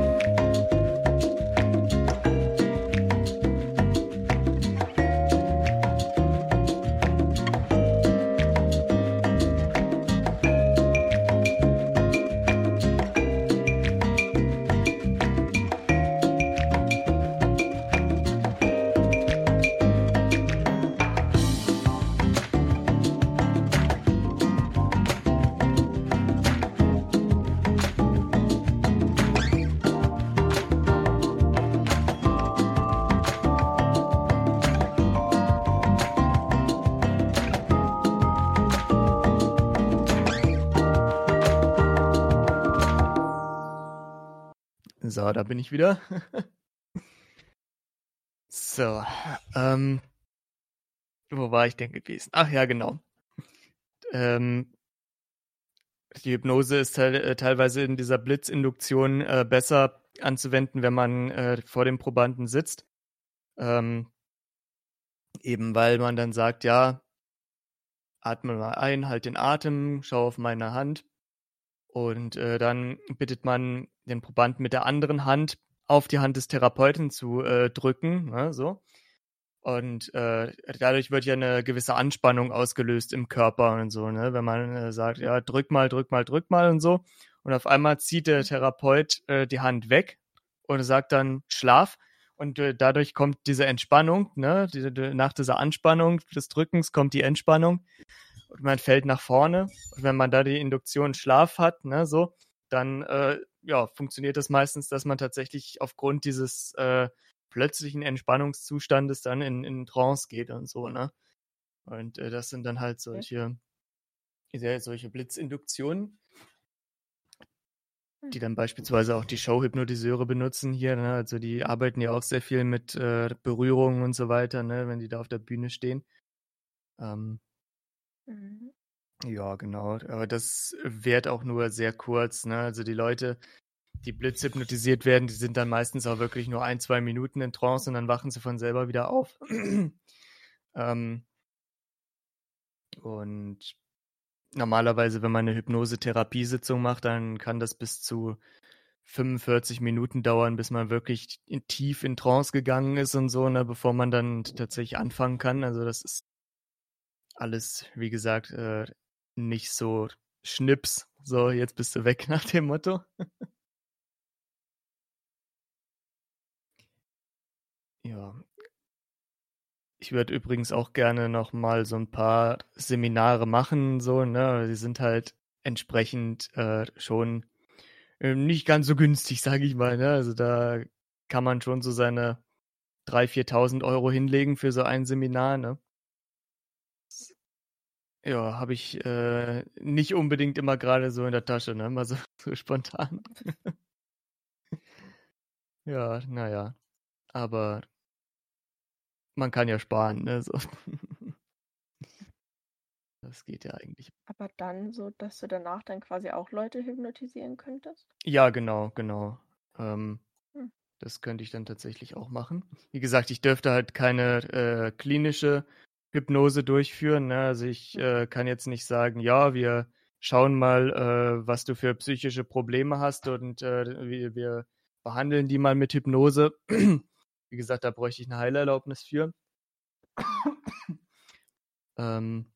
So, da bin ich wieder. so, ähm, wo war ich denn gewesen? Ach ja, genau. Ähm, die Hypnose ist te äh, teilweise in dieser Blitzinduktion äh, besser anzuwenden, wenn man äh, vor dem Probanden sitzt. Ähm, eben weil man dann sagt, ja, atme mal ein, halt den Atem, schau auf meine Hand. Und äh, dann bittet man den Probanden mit der anderen Hand auf die Hand des Therapeuten zu äh, drücken, ne, so. Und äh, dadurch wird ja eine gewisse Anspannung ausgelöst im Körper und so, ne? Wenn man äh, sagt, ja, drück mal, drück mal, drück mal und so. Und auf einmal zieht der Therapeut äh, die Hand weg und sagt dann Schlaf. Und äh, dadurch kommt diese Entspannung, ne? Die, die, nach dieser Anspannung des Drückens kommt die Entspannung und man fällt nach vorne. Und wenn man da die Induktion Schlaf hat, ne, so, dann äh, ja, funktioniert das meistens, dass man tatsächlich aufgrund dieses äh, plötzlichen Entspannungszustandes dann in, in Trance geht und so, ne? Und äh, das sind dann halt solche, ja, solche Blitzinduktionen, die dann beispielsweise auch die Showhypnotiseure benutzen hier, ne? Also die arbeiten ja auch sehr viel mit äh, Berührungen und so weiter, ne, wenn die da auf der Bühne stehen. Ähm, mhm. Ja, genau. Aber das währt auch nur sehr kurz, ne? Also die Leute, die blitzhypnotisiert werden, die sind dann meistens auch wirklich nur ein, zwei Minuten in Trance und dann wachen sie von selber wieder auf. ähm, und normalerweise, wenn man eine Hypnose-Therapiesitzung macht, dann kann das bis zu 45 Minuten dauern, bis man wirklich in, tief in Trance gegangen ist und so, ne, bevor man dann tatsächlich anfangen kann. Also das ist alles, wie gesagt, äh, nicht so Schnips. So, jetzt bist du weg nach dem Motto. Ja. Ich würde übrigens auch gerne noch mal so ein paar Seminare machen, so, ne? Die sind halt entsprechend äh, schon äh, nicht ganz so günstig, sage ich mal, ne? Also da kann man schon so seine 3.000, 4.000 Euro hinlegen für so ein Seminar, ne? Ja, habe ich äh, nicht unbedingt immer gerade so in der Tasche, ne? Mal so, so spontan. ja, naja. Aber man kann ja sparen, ne? So. Das geht ja eigentlich. Aber dann so, dass du danach dann quasi auch Leute hypnotisieren könntest? Ja, genau, genau. Ähm, hm. Das könnte ich dann tatsächlich auch machen. Wie gesagt, ich dürfte halt keine äh, klinische Hypnose durchführen. Ne? Also ich hm. äh, kann jetzt nicht sagen, ja, wir schauen mal, äh, was du für psychische Probleme hast und äh, wir, wir behandeln die mal mit Hypnose. Wie gesagt, da bräuchte ich eine Heilerlaubnis für. ähm,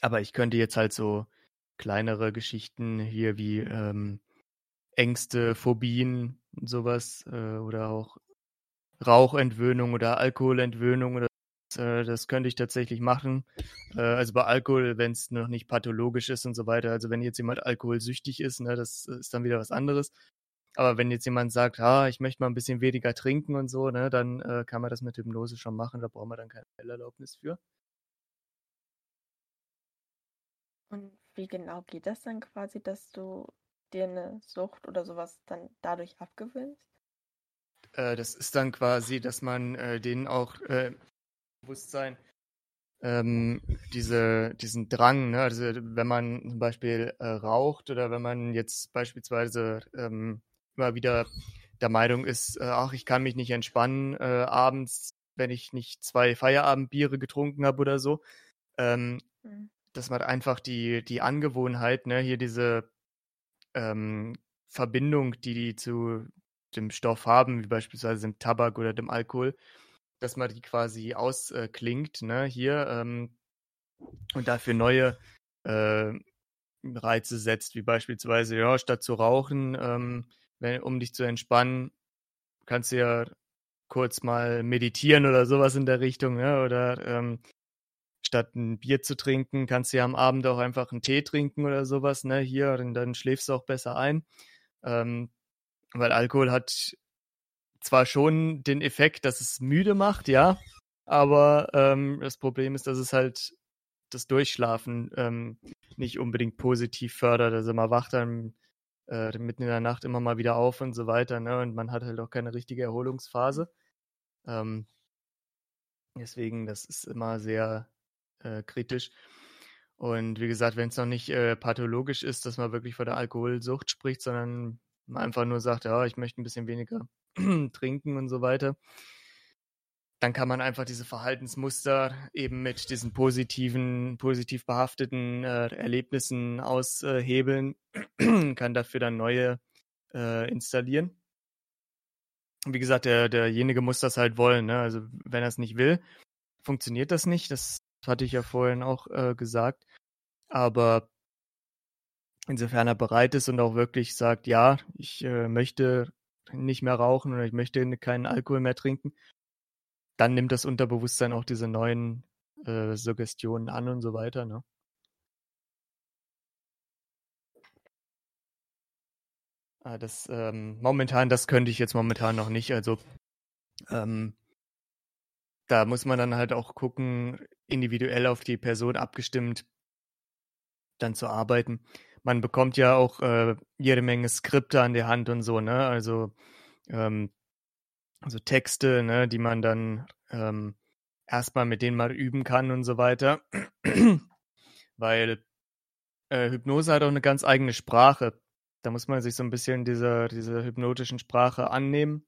aber ich könnte jetzt halt so kleinere Geschichten hier wie ähm, Ängste, Phobien und sowas äh, oder auch Rauchentwöhnung oder Alkoholentwöhnung oder äh, das könnte ich tatsächlich machen. Äh, also bei Alkohol, wenn es noch nicht pathologisch ist und so weiter. Also wenn jetzt jemand alkoholsüchtig ist, ne, das ist dann wieder was anderes. Aber wenn jetzt jemand sagt, ah, ich möchte mal ein bisschen weniger trinken und so, ne, dann äh, kann man das mit Hypnose schon machen. Da braucht man dann keine Erlaubnis für. Und wie genau geht das dann quasi, dass du dir eine Sucht oder sowas dann dadurch abgewöhnst? Äh, das ist dann quasi, dass man äh, denen auch äh, Bewusstsein ähm, diese, diesen Drang, ne? also wenn man zum Beispiel äh, raucht oder wenn man jetzt beispielsweise ähm, immer wieder der Meinung ist, äh, ach, ich kann mich nicht entspannen äh, abends, wenn ich nicht zwei Feierabendbiere getrunken habe oder so. Ähm, mhm. Dass man einfach die, die Angewohnheit, ne, hier diese ähm, Verbindung, die die zu dem Stoff haben, wie beispielsweise dem Tabak oder dem Alkohol, dass man die quasi ausklingt, ne, hier, ähm, und dafür neue äh, Reize setzt, wie beispielsweise, ja, statt zu rauchen, ähm, wenn, um dich zu entspannen, kannst du ja kurz mal meditieren oder sowas in der Richtung, ne? oder ähm, statt ein Bier zu trinken, kannst du ja am Abend auch einfach einen Tee trinken oder sowas, ne, hier, und dann schläfst du auch besser ein. Ähm, weil Alkohol hat zwar schon den Effekt, dass es müde macht, ja, aber ähm, das Problem ist, dass es halt das Durchschlafen ähm, nicht unbedingt positiv fördert. Also man wacht dann äh, mitten in der Nacht immer mal wieder auf und so weiter, ne? Und man hat halt auch keine richtige Erholungsphase. Ähm, deswegen, das ist immer sehr äh, kritisch. Und wie gesagt, wenn es noch nicht äh, pathologisch ist, dass man wirklich vor der Alkoholsucht spricht, sondern man einfach nur sagt, ja, ich möchte ein bisschen weniger trinken und so weiter, dann kann man einfach diese Verhaltensmuster eben mit diesen positiven, positiv behafteten äh, Erlebnissen aushebeln, kann dafür dann neue äh, installieren. Wie gesagt, der, derjenige muss das halt wollen. Ne? Also wenn er es nicht will, funktioniert das nicht. Das hatte ich ja vorhin auch äh, gesagt. Aber insofern er bereit ist und auch wirklich sagt, ja, ich äh, möchte nicht mehr rauchen oder ich möchte keinen Alkohol mehr trinken, dann nimmt das Unterbewusstsein auch diese neuen äh, Suggestionen an und so weiter. Ne? Ah, das ähm, momentan, das könnte ich jetzt momentan noch nicht. Also ähm, da muss man dann halt auch gucken, individuell auf die Person abgestimmt, dann zu arbeiten. Man bekommt ja auch äh, jede Menge Skripte an der Hand und so, ne? Also ähm, also Texte, ne, die man dann ähm, erstmal mit denen mal üben kann und so weiter. Weil äh, Hypnose hat auch eine ganz eigene Sprache. Da muss man sich so ein bisschen dieser, dieser hypnotischen Sprache annehmen.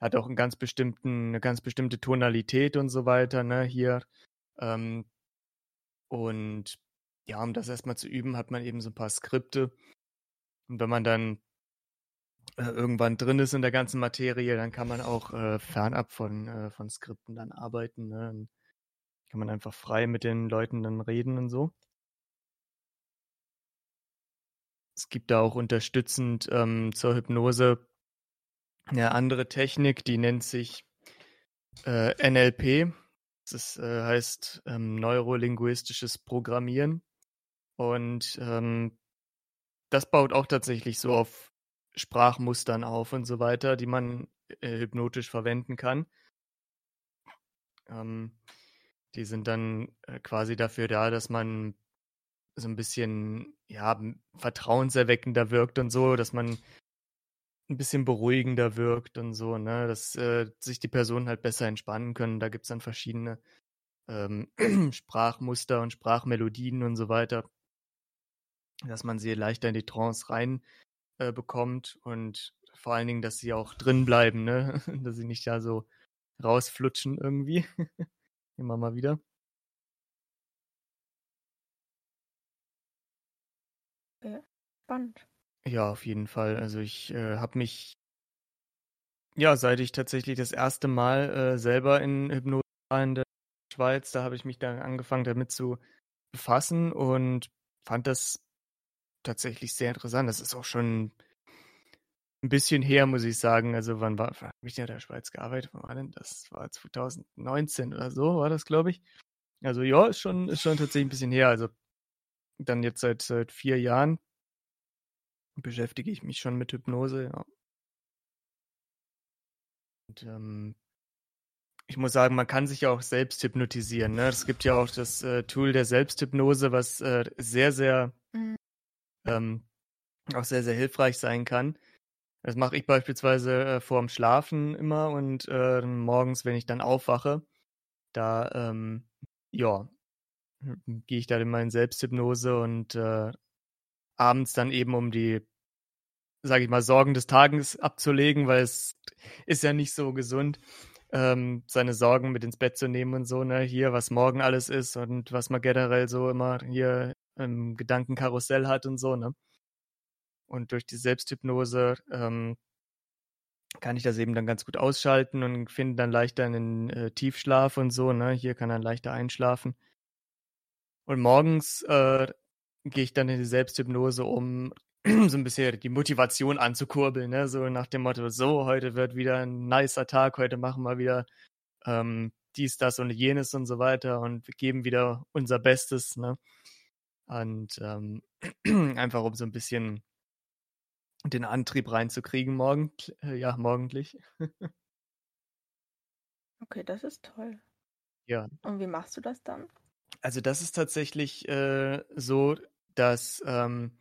Hat auch einen ganz bestimmten, eine ganz bestimmte Tonalität und so weiter, ne, hier. Ähm, und ja, um das erstmal zu üben, hat man eben so ein paar Skripte. Und wenn man dann äh, irgendwann drin ist in der ganzen Materie, dann kann man auch äh, fernab von, äh, von Skripten dann arbeiten. Ne? Dann kann man einfach frei mit den Leuten dann reden und so. Es gibt da auch unterstützend ähm, zur Hypnose eine andere Technik, die nennt sich äh, NLP. Das ist, äh, heißt ähm, neurolinguistisches Programmieren. Und ähm, das baut auch tatsächlich so auf Sprachmustern auf und so weiter, die man äh, hypnotisch verwenden kann. Ähm, die sind dann äh, quasi dafür da, dass man so ein bisschen ja vertrauenserweckender wirkt und so, dass man ein bisschen beruhigender wirkt und so, ne, dass äh, sich die Personen halt besser entspannen können. Da gibt es dann verschiedene ähm, Sprachmuster und Sprachmelodien und so weiter, dass man sie leichter in die Trance rein äh, bekommt und vor allen Dingen, dass sie auch drin bleiben, ne? dass sie nicht da so rausflutschen irgendwie. Immer mal wieder. Ja, spannend. Ja, auf jeden Fall. Also ich äh, habe mich, ja, seit ich tatsächlich das erste Mal äh, selber in Hypnose war in der Schweiz, da habe ich mich dann angefangen damit zu befassen und fand das tatsächlich sehr interessant. Das ist auch schon ein bisschen her, muss ich sagen. Also wann war, habe ich in der Schweiz gearbeitet? Wann war denn das? War 2019 oder so, war das, glaube ich. Also ja, ist schon, ist schon tatsächlich ein bisschen her. Also dann jetzt seit, seit vier Jahren beschäftige ich mich schon mit Hypnose, ja. Und ähm, ich muss sagen, man kann sich ja auch selbst hypnotisieren. Ne? Es gibt ja auch das äh, Tool der Selbsthypnose, was äh, sehr, sehr mhm ähm, auch sehr, sehr hilfreich sein kann. Das mache ich beispielsweise äh, vorm Schlafen immer und äh, morgens, wenn ich dann aufwache, da, ähm, ja, gehe ich da in meine Selbsthypnose und äh, abends dann eben, um die, sage ich mal, Sorgen des Tages abzulegen, weil es ist ja nicht so gesund, ähm, seine Sorgen mit ins Bett zu nehmen und so, ne, hier, was morgen alles ist und was man generell so immer hier im Gedankenkarussell hat und so, ne? Und durch die Selbsthypnose ähm, kann ich das eben dann ganz gut ausschalten und finde dann leichter einen äh, Tiefschlaf und so, ne? Hier kann er leichter einschlafen. Und morgens äh, gehe ich dann in die Selbsthypnose, um so ein bisschen die Motivation anzukurbeln, ne? So nach dem Motto, so, heute wird wieder ein nicer Tag, heute machen wir wieder ähm, dies, das und jenes und so weiter und geben wieder unser Bestes, ne? Und ähm, einfach um so ein bisschen den Antrieb reinzukriegen morgen, äh, ja, morgendlich. okay, das ist toll. Ja. Und wie machst du das dann? Also das ist tatsächlich äh, so, dass ähm,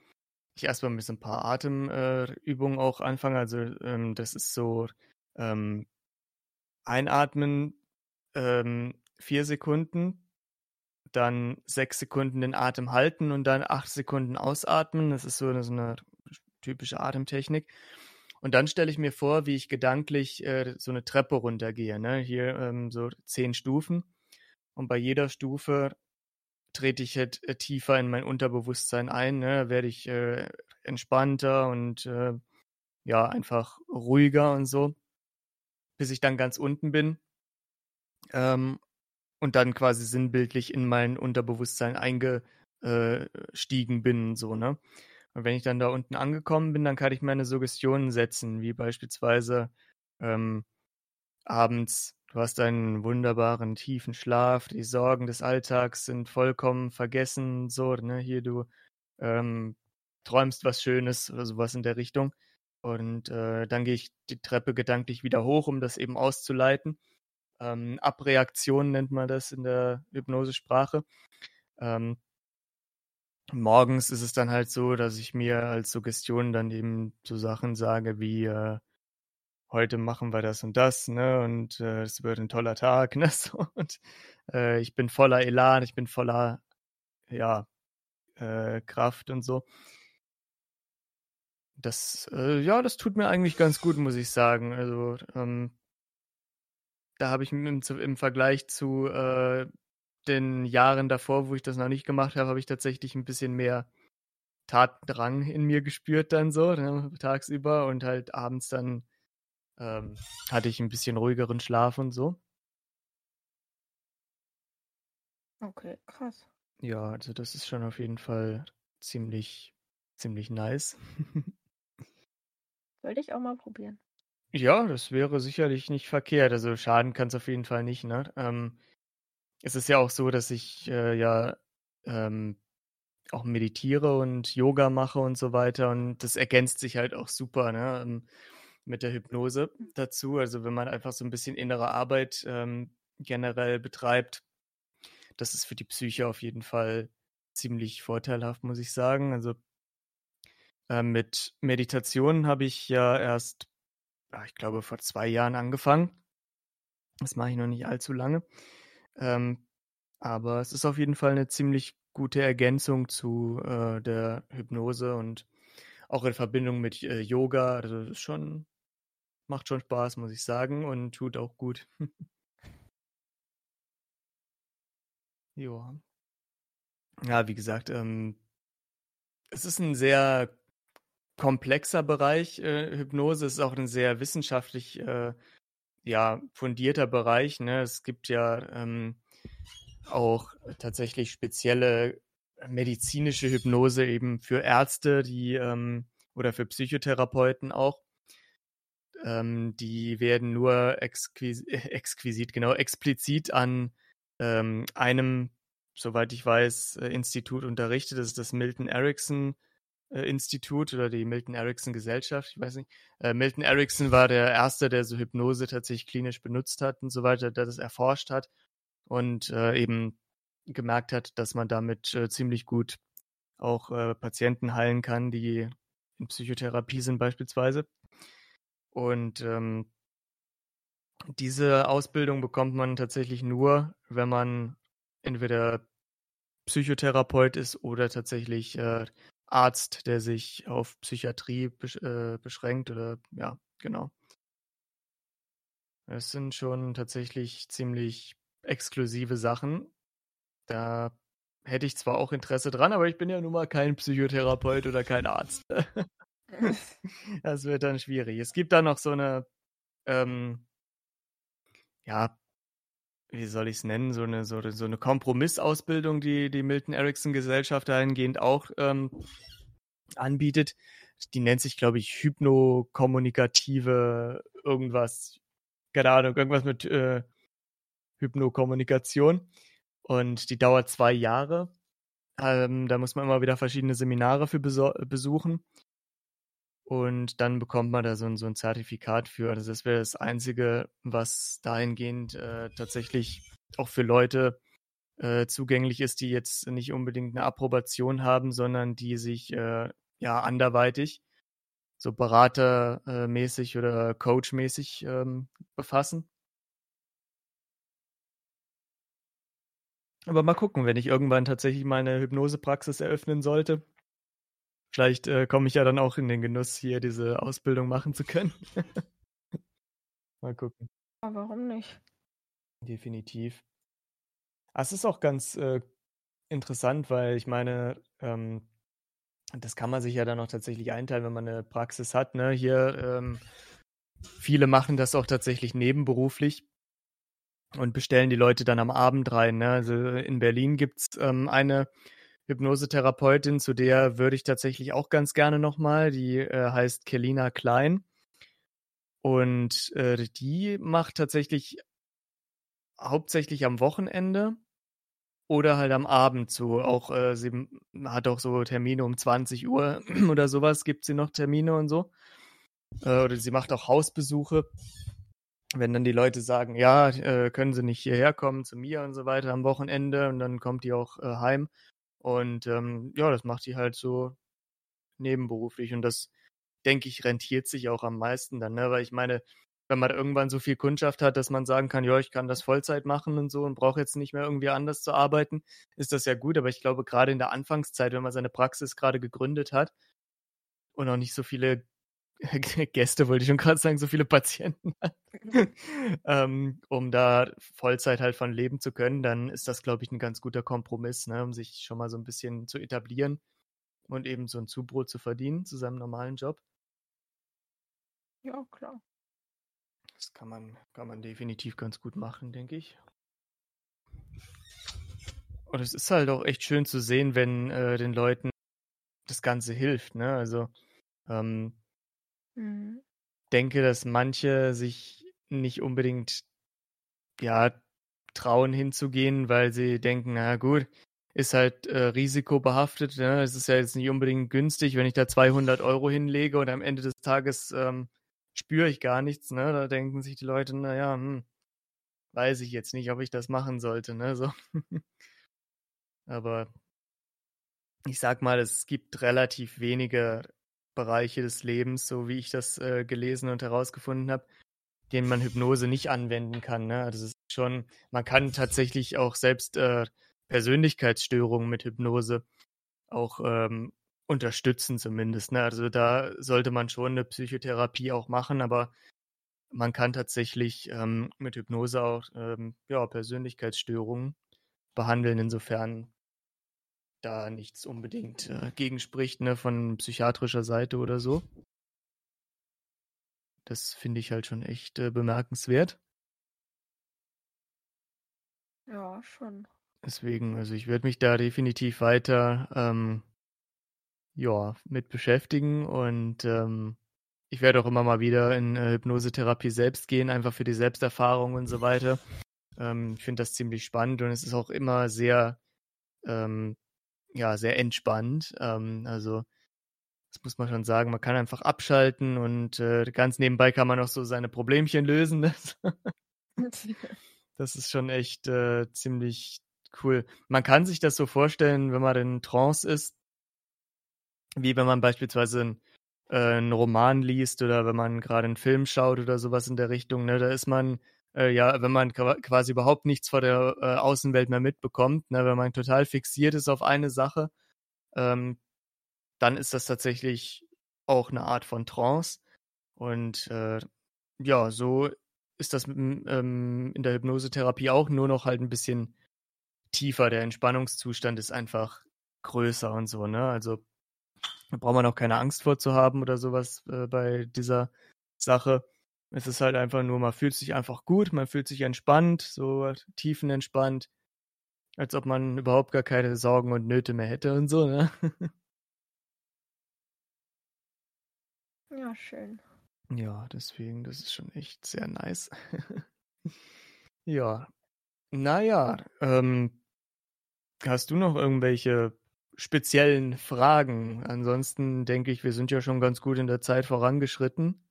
ich erstmal mit so ein paar Atemübungen äh, auch anfange. Also ähm, das ist so ähm, einatmen ähm, vier Sekunden, dann sechs Sekunden den Atem halten und dann acht Sekunden ausatmen. Das ist so, so eine typische Atemtechnik. Und dann stelle ich mir vor, wie ich gedanklich äh, so eine Treppe runtergehe. Ne? Hier ähm, so zehn Stufen. Und bei jeder Stufe trete ich halt äh, tiefer in mein Unterbewusstsein ein. Ne? Werde ich äh, entspannter und äh, ja, einfach ruhiger und so, bis ich dann ganz unten bin. Ähm, und dann quasi sinnbildlich in mein Unterbewusstsein eingestiegen bin, so, ne? Und wenn ich dann da unten angekommen bin, dann kann ich meine Suggestionen setzen, wie beispielsweise ähm, abends, du hast einen wunderbaren tiefen Schlaf, die Sorgen des Alltags sind vollkommen vergessen, so, ne, hier du ähm, träumst was Schönes oder sowas in der Richtung. Und äh, dann gehe ich die Treppe gedanklich wieder hoch, um das eben auszuleiten. Ähm, Abreaktion nennt man das in der Hypnosesprache. Ähm, morgens ist es dann halt so, dass ich mir als Suggestion dann eben so Sachen sage wie äh, heute machen wir das und das, ne? Und äh, es wird ein toller Tag, ne? So, und äh, ich bin voller Elan, ich bin voller ja äh, Kraft und so. Das, äh, ja, das tut mir eigentlich ganz gut, muss ich sagen. Also, ähm, da habe ich im, im Vergleich zu äh, den Jahren davor, wo ich das noch nicht gemacht habe, habe ich tatsächlich ein bisschen mehr Tatdrang in mir gespürt dann so, ne, tagsüber und halt abends dann ähm, hatte ich ein bisschen ruhigeren Schlaf und so. Okay, krass. Ja, also das ist schon auf jeden Fall ziemlich, ziemlich nice. Sollte ich auch mal probieren. Ja, das wäre sicherlich nicht verkehrt. Also schaden kann es auf jeden Fall nicht, ne? Ähm, es ist ja auch so, dass ich äh, ja ähm, auch meditiere und Yoga mache und so weiter und das ergänzt sich halt auch super, ne? Ähm, mit der Hypnose dazu. Also wenn man einfach so ein bisschen innere Arbeit ähm, generell betreibt, das ist für die Psyche auf jeden Fall ziemlich vorteilhaft, muss ich sagen. Also äh, mit Meditation habe ich ja erst, ich glaube, vor zwei Jahren angefangen. Das mache ich noch nicht allzu lange. Ähm, aber es ist auf jeden Fall eine ziemlich gute Ergänzung zu äh, der Hypnose und auch in Verbindung mit äh, Yoga. Also das ist schon, macht schon Spaß, muss ich sagen, und tut auch gut. ja. Ja, wie gesagt, ähm, es ist ein sehr komplexer Bereich äh, Hypnose. Ist auch ein sehr wissenschaftlich äh, ja, fundierter Bereich. Ne? Es gibt ja ähm, auch tatsächlich spezielle medizinische Hypnose eben für Ärzte, die ähm, oder für Psychotherapeuten auch. Ähm, die werden nur exquis exquisit, genau, explizit an ähm, einem, soweit ich weiß, äh, Institut unterrichtet. Das ist das Milton Erickson äh, Institut oder die Milton Erickson Gesellschaft, ich weiß nicht. Äh, Milton Erickson war der Erste, der so Hypnose tatsächlich klinisch benutzt hat und so weiter, der das erforscht hat und äh, eben gemerkt hat, dass man damit äh, ziemlich gut auch äh, Patienten heilen kann, die in Psychotherapie sind beispielsweise. Und ähm, diese Ausbildung bekommt man tatsächlich nur, wenn man entweder Psychotherapeut ist oder tatsächlich äh, Arzt, der sich auf Psychiatrie besch äh, beschränkt oder ja, genau. Es sind schon tatsächlich ziemlich exklusive Sachen. Da hätte ich zwar auch Interesse dran, aber ich bin ja nun mal kein Psychotherapeut oder kein Arzt. das wird dann schwierig. Es gibt da noch so eine, ähm, ja, wie soll ich es nennen, so eine, so, so eine Kompromissausbildung, die die Milton Erickson Gesellschaft dahingehend auch ähm, anbietet. Die nennt sich, glaube ich, hypnokommunikative irgendwas, keine Ahnung, irgendwas mit äh, Hypnokommunikation. Und die dauert zwei Jahre. Ähm, da muss man immer wieder verschiedene Seminare für besuchen. Und dann bekommt man da so ein, so ein Zertifikat für. Also das wäre das Einzige, was dahingehend äh, tatsächlich auch für Leute äh, zugänglich ist, die jetzt nicht unbedingt eine Approbation haben, sondern die sich äh, ja anderweitig, so beratermäßig oder coachmäßig ähm, befassen. Aber mal gucken, wenn ich irgendwann tatsächlich meine Hypnosepraxis eröffnen sollte. Vielleicht äh, komme ich ja dann auch in den Genuss, hier diese Ausbildung machen zu können. mal gucken. Aber warum nicht? Definitiv. Ah, es ist auch ganz äh, interessant, weil ich meine, ähm, das kann man sich ja dann auch tatsächlich einteilen, wenn man eine Praxis hat. Ne? Hier, ähm, viele machen das auch tatsächlich nebenberuflich und bestellen die Leute dann am Abend rein. Ne? Also in Berlin gibt es ähm, eine Hypnosetherapeutin, zu der würde ich tatsächlich auch ganz gerne nochmal. Die äh, heißt Kelina Klein. Und äh, die macht tatsächlich hauptsächlich am Wochenende oder halt am Abend so. Auch äh, sie hat auch so Termine um 20 Uhr oder sowas, gibt sie noch Termine und so. Äh, oder sie macht auch Hausbesuche. Wenn dann die Leute sagen, ja, äh, können sie nicht hierher kommen zu mir und so weiter am Wochenende und dann kommt die auch äh, heim. Und ähm, ja, das macht die halt so nebenberuflich und das, denke ich, rentiert sich auch am meisten dann, ne? Weil ich meine, wenn man irgendwann so viel Kundschaft hat, dass man sagen kann, ja, ich kann das Vollzeit machen und so und brauche jetzt nicht mehr irgendwie anders zu arbeiten, ist das ja gut. Aber ich glaube, gerade in der Anfangszeit, wenn man seine Praxis gerade gegründet hat und auch nicht so viele Gäste, wollte ich schon gerade sagen, so viele Patienten hat, ähm, um da Vollzeit halt von leben zu können, dann ist das, glaube ich, ein ganz guter Kompromiss, ne, um sich schon mal so ein bisschen zu etablieren und eben so ein Zubrot zu verdienen zu seinem normalen Job. Ja, klar. Das kann man, kann man definitiv ganz gut machen, denke ich. Und es ist halt auch echt schön zu sehen, wenn äh, den Leuten das Ganze hilft. Ne? Also ähm, mhm. denke, dass manche sich nicht unbedingt ja trauen hinzugehen, weil sie denken, na gut, ist halt äh, risikobehaftet. Ne? Es ist ja jetzt nicht unbedingt günstig, wenn ich da 200 Euro hinlege und am Ende des Tages ähm, spüre ich gar nichts, ne? Da denken sich die Leute, naja, hm, weiß ich jetzt nicht, ob ich das machen sollte, ne? So. Aber ich sag mal, es gibt relativ wenige Bereiche des Lebens, so wie ich das äh, gelesen und herausgefunden habe, denen man Hypnose nicht anwenden kann. Ne? Also es ist schon, man kann tatsächlich auch selbst äh, Persönlichkeitsstörungen mit Hypnose auch ähm, unterstützen zumindest. Ne? Also da sollte man schon eine Psychotherapie auch machen, aber man kann tatsächlich ähm, mit Hypnose auch ähm, ja, Persönlichkeitsstörungen behandeln, insofern da nichts unbedingt äh, gegenspricht, ne, von psychiatrischer Seite oder so. Das finde ich halt schon echt äh, bemerkenswert. Ja, schon. Deswegen, also ich werde mich da definitiv weiter ähm, ja, mit beschäftigen und ähm, ich werde auch immer mal wieder in äh, Hypnosetherapie selbst gehen, einfach für die Selbsterfahrung und so weiter. Ähm, ich finde das ziemlich spannend und es ist auch immer sehr, ähm, ja, sehr entspannt. Ähm, also das muss man schon sagen, man kann einfach abschalten und äh, ganz nebenbei kann man auch so seine Problemchen lösen. das ist schon echt äh, ziemlich cool. Man kann sich das so vorstellen, wenn man in Trance ist, wie wenn man beispielsweise ein, äh, einen Roman liest oder wenn man gerade einen Film schaut oder sowas in der Richtung, ne, da ist man, äh, ja, wenn man quasi überhaupt nichts vor der äh, Außenwelt mehr mitbekommt, ne, wenn man total fixiert ist auf eine Sache, ähm, dann ist das tatsächlich auch eine Art von Trance. Und äh, ja, so ist das ähm, in der Hypnosetherapie auch nur noch halt ein bisschen tiefer. Der Entspannungszustand ist einfach größer und so, ne? Also da braucht man auch keine Angst vor zu haben oder sowas äh, bei dieser Sache. Es ist halt einfach nur, man fühlt sich einfach gut, man fühlt sich entspannt, so tiefenentspannt, als ob man überhaupt gar keine Sorgen und Nöte mehr hätte und so, ne? Ja, schön. Ja, deswegen, das ist schon echt sehr nice. ja. Naja, ähm, hast du noch irgendwelche speziellen Fragen. Ansonsten denke ich, wir sind ja schon ganz gut in der Zeit vorangeschritten.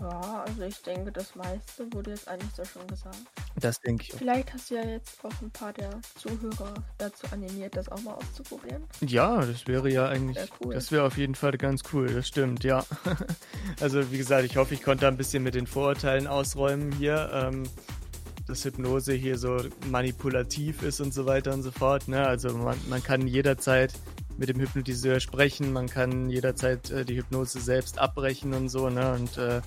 Ja, also ich denke, das meiste wurde jetzt eigentlich so schon gesagt. Das denke ich auch. Vielleicht hast du ja jetzt auch ein paar der Zuhörer dazu animiert, das auch mal auszuprobieren. Ja, das wäre ja eigentlich, Wär cool. das wäre auf jeden Fall ganz cool, das stimmt, ja. also wie gesagt, ich hoffe, ich konnte ein bisschen mit den Vorurteilen ausräumen hier, ähm, dass Hypnose hier so manipulativ ist und so weiter und so fort. Ne? Also man, man kann jederzeit mit dem Hypnotiseur sprechen, man kann jederzeit äh, die Hypnose selbst abbrechen und so, ne? Und äh,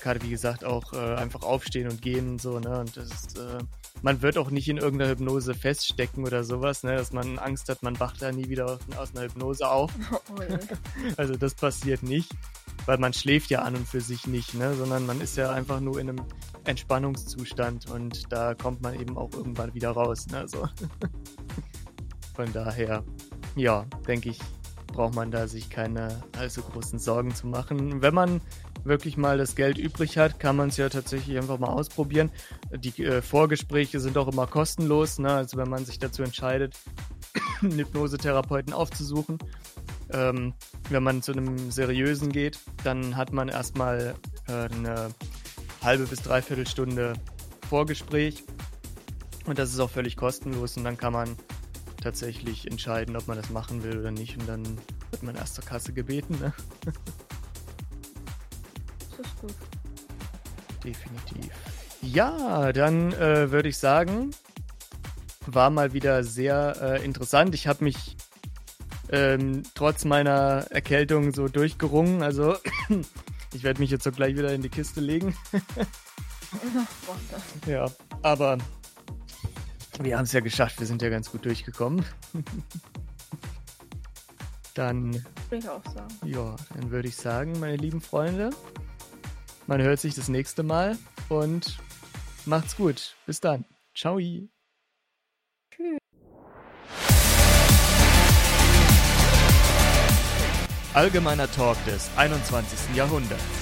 gerade wie gesagt auch äh, einfach aufstehen und gehen und so, ne? Und das ist, äh, man wird auch nicht in irgendeiner Hypnose feststecken oder sowas, ne? Dass man Angst hat, man wacht da nie wieder aus einer Hypnose auf. Oh. Also das passiert nicht, weil man schläft ja an und für sich nicht, ne? Sondern man ist ja einfach nur in einem Entspannungszustand und da kommt man eben auch irgendwann wieder raus, ne? So. Von daher, ja, denke ich, braucht man da sich keine allzu großen Sorgen zu machen. Wenn man wirklich mal das Geld übrig hat, kann man es ja tatsächlich einfach mal ausprobieren. Die äh, Vorgespräche sind auch immer kostenlos, ne? also wenn man sich dazu entscheidet, einen Hypnosetherapeuten aufzusuchen. Ähm, wenn man zu einem seriösen geht, dann hat man erstmal äh, eine halbe bis dreiviertel Stunde Vorgespräch und das ist auch völlig kostenlos und dann kann man tatsächlich entscheiden, ob man das machen will oder nicht und dann wird man erst zur Kasse gebeten. Ne? Das ist gut. Definitiv. Ja, dann äh, würde ich sagen, war mal wieder sehr äh, interessant. Ich habe mich ähm, trotz meiner Erkältung so durchgerungen. Also ich werde mich jetzt so gleich wieder in die Kiste legen. Ja, aber wir haben es ja geschafft. Wir sind ja ganz gut durchgekommen. dann, will ich auch sagen. ja, dann würde ich sagen, meine lieben Freunde, man hört sich das nächste Mal und macht's gut. Bis dann. Ciao. Allgemeiner Talk des 21. Jahrhunderts.